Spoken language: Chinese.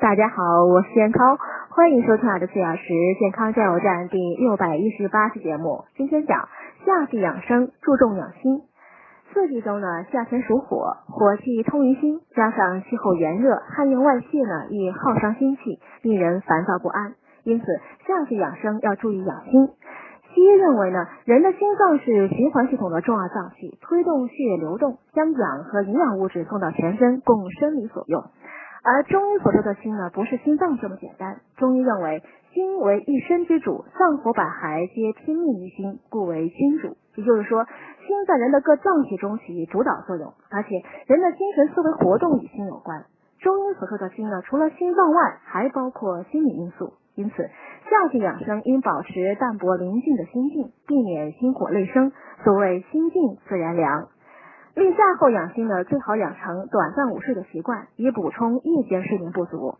大家好，我是健康，欢迎收听二十四小时健康加油站第六百一十八期节目。今天讲夏季养生，注重养心。四季中呢，夏天属火，火气通于心，加上气候炎热，汗液外泄呢，易耗伤心气，令人烦躁不安。因此，夏季养生要注意养心。西医认为呢，人的心脏是循环系统的重要脏器，推动血液流动，将氧和营养物质送到全身，供生理所用。而中医所说的心呢，不是心脏这么简单。中医认为，心为一身之主，脏腑百骸皆听命于心，故为心主。也就是说，心在人的各脏器中起主导作用，而且人的精神思维活动与心有关。中医所说的心呢，除了心脏外，还包括心理因素。因此，夏季养生应保持淡泊宁静的心境，避免心火内生。所谓心静自然凉。立夏后养心呢，最好养成短暂午睡的习惯，以补充夜间睡眠不足。